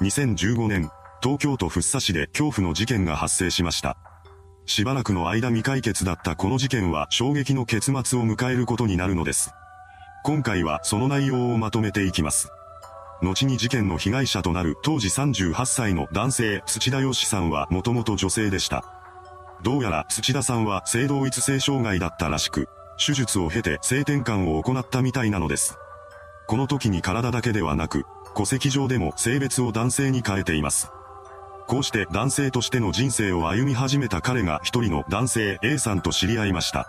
2015年、東京都福生市で恐怖の事件が発生しました。しばらくの間未解決だったこの事件は衝撃の結末を迎えることになるのです。今回はその内容をまとめていきます。後に事件の被害者となる当時38歳の男性土田義さんはもともと女性でした。どうやら土田さんは性同一性障害だったらしく、手術を経て性転換を行ったみたいなのです。この時に体だけではなく、戸籍上でも性別を男性に変えています。こうして男性としての人生を歩み始めた彼が一人の男性 A さんと知り合いました。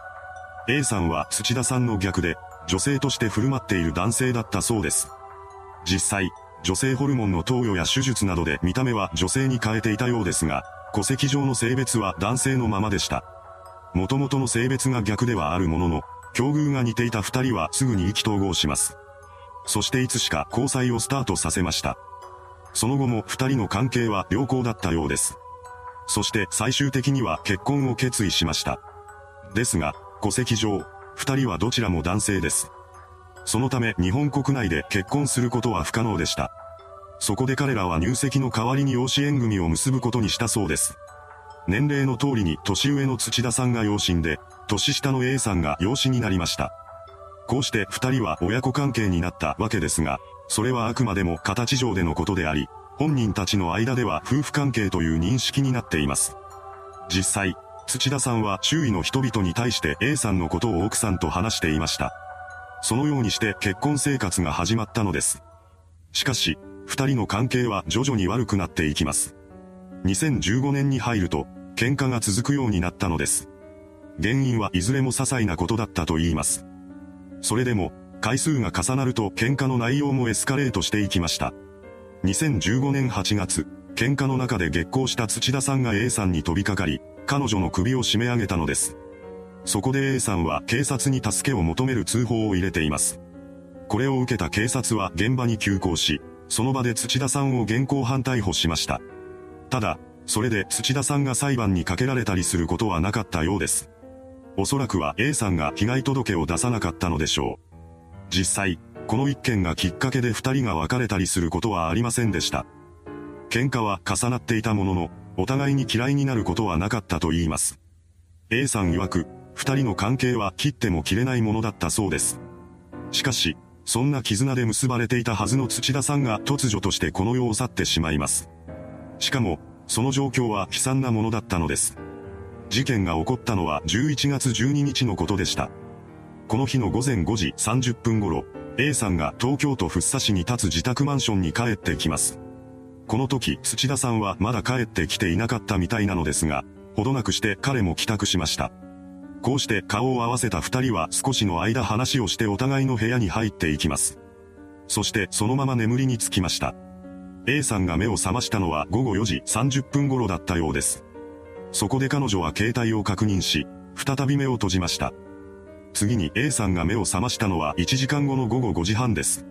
A さんは土田さんの逆で、女性として振る舞っている男性だったそうです。実際、女性ホルモンの投与や手術などで見た目は女性に変えていたようですが、戸籍上の性別は男性のままでした。元々の性別が逆ではあるものの、境遇が似ていた二人はすぐに意気投合します。そしていつしか交際をスタートさせました。その後も二人の関係は良好だったようです。そして最終的には結婚を決意しました。ですが、戸籍上、二人はどちらも男性です。そのため日本国内で結婚することは不可能でした。そこで彼らは入籍の代わりに養子縁組を結ぶことにしたそうです。年齢の通りに年上の土田さんが養親で、年下の A さんが養子になりました。こうして二人は親子関係になったわけですが、それはあくまでも形上でのことであり、本人たちの間では夫婦関係という認識になっています。実際、土田さんは周囲の人々に対して A さんのことを奥さんと話していました。そのようにして結婚生活が始まったのです。しかし、二人の関係は徐々に悪くなっていきます。2015年に入ると、喧嘩が続くようになったのです。原因はいずれも些細なことだったと言います。それでも、回数が重なると喧嘩の内容もエスカレートしていきました。2015年8月、喧嘩の中で激高した土田さんが A さんに飛びかかり、彼女の首を絞め上げたのです。そこで A さんは警察に助けを求める通報を入れています。これを受けた警察は現場に急行し、その場で土田さんを現行犯逮捕しました。ただ、それで土田さんが裁判にかけられたりすることはなかったようです。おそらくは A さんが被害届を出さなかったのでしょう。実際、この一件がきっかけで二人が別れたりすることはありませんでした。喧嘩は重なっていたものの、お互いに嫌いになることはなかったと言います。A さん曰く、二人の関係は切っても切れないものだったそうです。しかし、そんな絆で結ばれていたはずの土田さんが突如としてこの世を去ってしまいます。しかも、その状況は悲惨なものだったのです。事件が起こったのは11月12日のことでした。この日の午前5時30分頃、A さんが東京都福生市に立つ自宅マンションに帰ってきます。この時、土田さんはまだ帰ってきていなかったみたいなのですが、ほどなくして彼も帰宅しました。こうして顔を合わせた二人は少しの間話をしてお互いの部屋に入っていきます。そしてそのまま眠りにつきました。A さんが目を覚ましたのは午後4時30分頃だったようです。そこで彼女は携帯を確認し、再び目を閉じました。次に A さんが目を覚ましたのは1時間後の午後5時半です。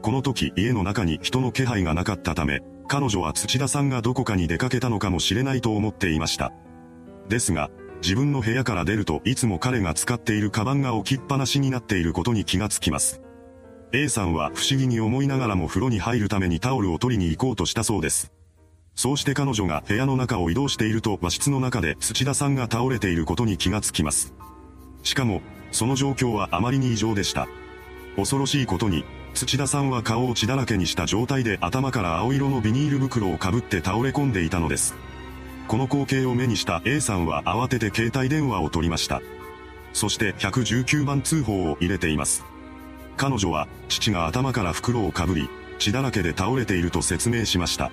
この時家の中に人の気配がなかったため、彼女は土田さんがどこかに出かけたのかもしれないと思っていました。ですが、自分の部屋から出るといつも彼が使っているカバンが置きっぱなしになっていることに気がつきます。A さんは不思議に思いながらも風呂に入るためにタオルを取りに行こうとしたそうです。そうして彼女が部屋の中を移動していると和室の中で土田さんが倒れていることに気がつきます。しかも、その状況はあまりに異常でした。恐ろしいことに、土田さんは顔を血だらけにした状態で頭から青色のビニール袋をかぶって倒れ込んでいたのです。この光景を目にした A さんは慌てて携帯電話を取りました。そして119番通報を入れています。彼女は、父が頭から袋をかぶり、血だらけで倒れていると説明しました。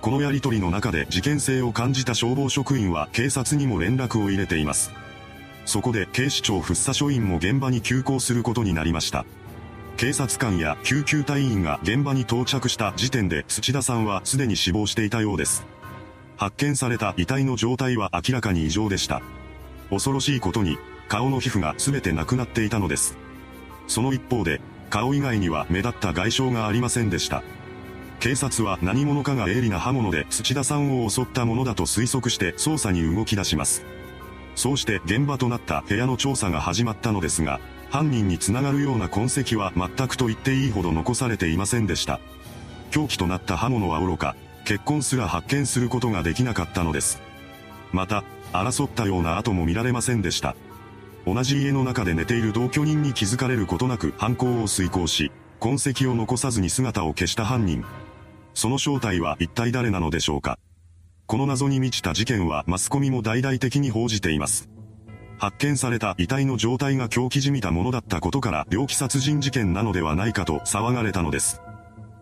このやりとりの中で事件性を感じた消防職員は警察にも連絡を入れています。そこで警視庁福生署員も現場に急行することになりました。警察官や救急隊員が現場に到着した時点で土田さんはすでに死亡していたようです。発見された遺体の状態は明らかに異常でした。恐ろしいことに、顔の皮膚が全てなくなっていたのです。その一方で、顔以外には目立った外傷がありませんでした。警察は何者かが鋭利な刃物で土田さんを襲ったものだと推測して捜査に動き出します。そうして現場となった部屋の調査が始まったのですが、犯人につながるような痕跡は全くと言っていいほど残されていませんでした。凶器となった刃物は愚か、血痕すら発見することができなかったのです。また、争ったような跡も見られませんでした。同じ家の中で寝ている同居人に気づかれることなく犯行を遂行し、痕跡を残さずに姿を消した犯人。その正体は一体誰なのでしょうかこの謎に満ちた事件はマスコミも大々的に報じています。発見された遺体の状態が狂気じみたものだったことから猟奇殺人事件なのではないかと騒がれたのです。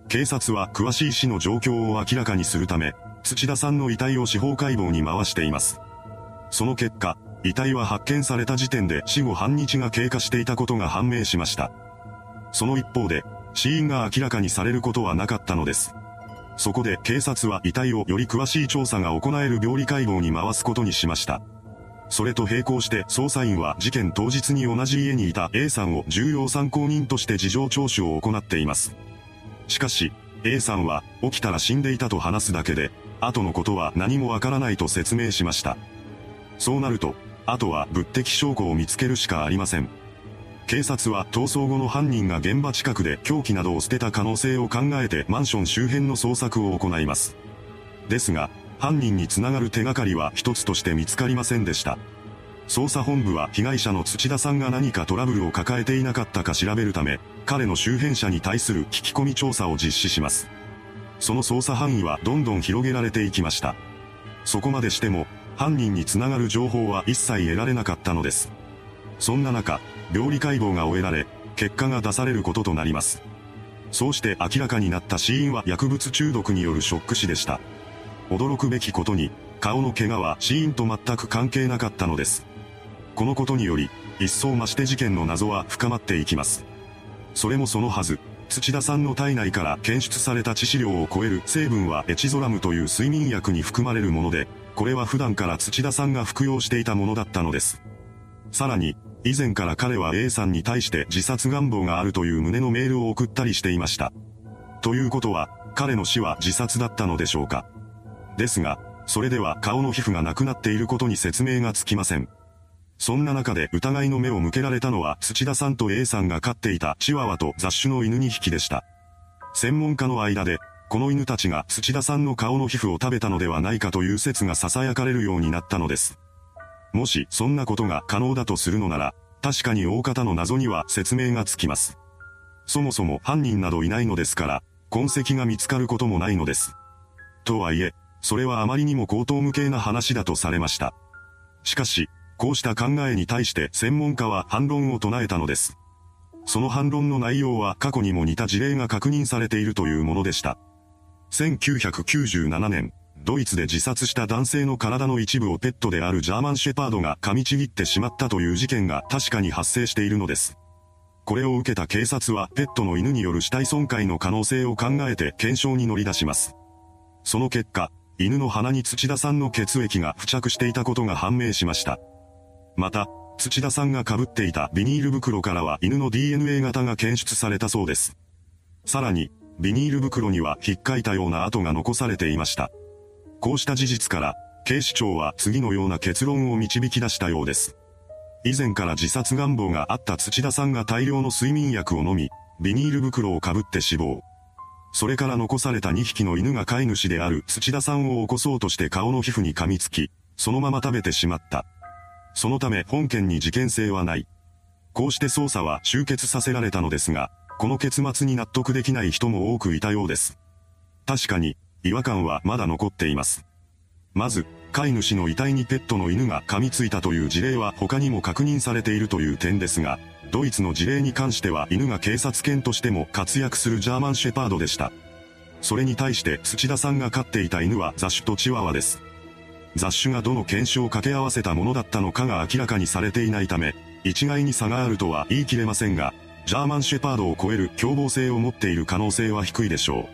警察は詳しい死の状況を明らかにするため、土田さんの遺体を司法解剖に回しています。その結果、遺体は発見された時点で死後半日が経過していたことが判明しました。その一方で、死因が明らかにされることはなかったのです。そこで警察は遺体をより詳しい調査が行える病理解剖に回すことにしました。それと並行して捜査員は事件当日に同じ家にいた A さんを重要参考人として事情聴取を行っています。しかし、A さんは起きたら死んでいたと話すだけで、後のことは何もわからないと説明しました。そうなると、あとは物的証拠を見つけるしかありません。警察は逃走後の犯人が現場近くで凶器などを捨てた可能性を考えてマンション周辺の捜索を行います。ですが、犯人につながる手がかりは一つとして見つかりませんでした。捜査本部は被害者の土田さんが何かトラブルを抱えていなかったか調べるため、彼の周辺者に対する聞き込み調査を実施します。その捜査範囲はどんどん広げられていきました。そこまでしても、犯人につながる情報は一切得られなかったのです。そんな中、病理解剖が終えられ、結果が出されることとなります。そうして明らかになった死因は薬物中毒によるショック死でした。驚くべきことに、顔の怪我は死因と全く関係なかったのです。このことにより、一層増して事件の謎は深まっていきます。それもそのはず、土田さんの体内から検出された致死量を超える成分はエチゾラムという睡眠薬に含まれるもので、これは普段から土田さんが服用していたものだったのです。さらに、以前から彼は A さんに対して自殺願望があるという旨のメールを送ったりしていました。ということは、彼の死は自殺だったのでしょうか。ですが、それでは顔の皮膚がなくなっていることに説明がつきません。そんな中で疑いの目を向けられたのは土田さんと A さんが飼っていたチワワと雑種の犬2匹でした。専門家の間で、この犬たちが土田さんの顔の皮膚を食べたのではないかという説が囁かれるようになったのです。もしそんなことが可能だとするのなら、確かに大方の謎には説明がつきます。そもそも犯人などいないのですから、痕跡が見つかることもないのです。とはいえ、それはあまりにも高等無形な話だとされました。しかし、こうした考えに対して専門家は反論を唱えたのです。その反論の内容は過去にも似た事例が確認されているというものでした。1997年、ドイツで自殺した男性の体の一部をペットであるジャーマンシェパードが噛みちぎってしまったという事件が確かに発生しているのです。これを受けた警察はペットの犬による死体損壊の可能性を考えて検証に乗り出します。その結果、犬の鼻に土田さんの血液が付着していたことが判明しました。また、土田さんが被っていたビニール袋からは犬の DNA 型が検出されたそうです。さらに、ビニール袋には引っかいたような跡が残されていました。こうした事実から、警視庁は次のような結論を導き出したようです。以前から自殺願望があった土田さんが大量の睡眠薬を飲み、ビニール袋をかぶって死亡。それから残された2匹の犬が飼い主である土田さんを起こそうとして顔の皮膚に噛みつき、そのまま食べてしまった。そのため本件に事件性はない。こうして捜査は終結させられたのですが、この結末に納得できない人も多くいたようです。確かに、違和感はまだ残っています。まず、飼い主の遺体にペットの犬が噛みついたという事例は他にも確認されているという点ですが、ドイツの事例に関しては犬が警察犬としても活躍するジャーマンシェパードでした。それに対して土田さんが飼っていた犬は雑種とチワワです。雑種がどの犬種を掛け合わせたものだったのかが明らかにされていないため、一概に差があるとは言い切れませんが、ジャーマンシェパードを超える凶暴性を持っている可能性は低いでしょ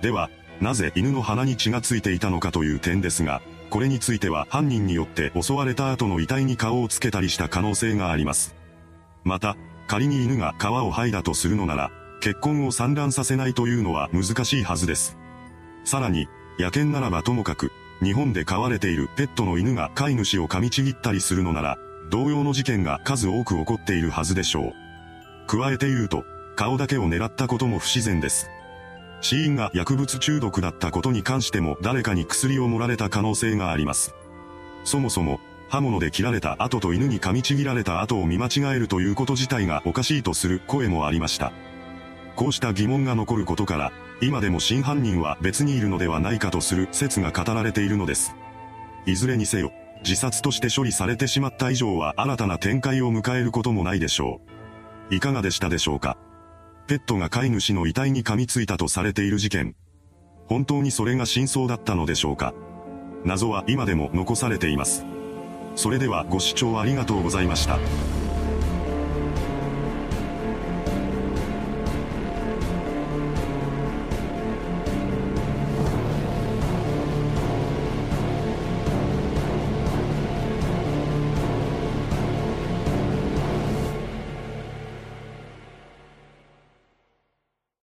う。では、なぜ犬の鼻に血がついていたのかという点ですが、これについては犯人によって襲われた後の遺体に顔をつけたりした可能性があります。また、仮に犬が皮を剥いだとするのなら、血痕を散乱させないというのは難しいはずです。さらに、野犬ならばともかく、日本で飼われているペットの犬が飼い主を噛みちぎったりするのなら、同様の事件が数多く起こっているはずでしょう。加えて言うと、顔だけを狙ったことも不自然です。死因が薬物中毒だったことに関しても誰かに薬を盛られた可能性があります。そもそも、刃物で切られた後と犬に噛みちぎられた後を見間違えるということ自体がおかしいとする声もありました。こうした疑問が残ることから、今でも真犯人は別にいるのではないかとする説が語られているのです。いずれにせよ、自殺として処理されてしまった以上は新たな展開を迎えることもないでしょう。いかがでしたでしょうか？ペットが飼い主の遺体に噛みついたとされている事件。本当にそれが真相だったのでしょうか謎は今でも残されています。それではご視聴ありがとうございました。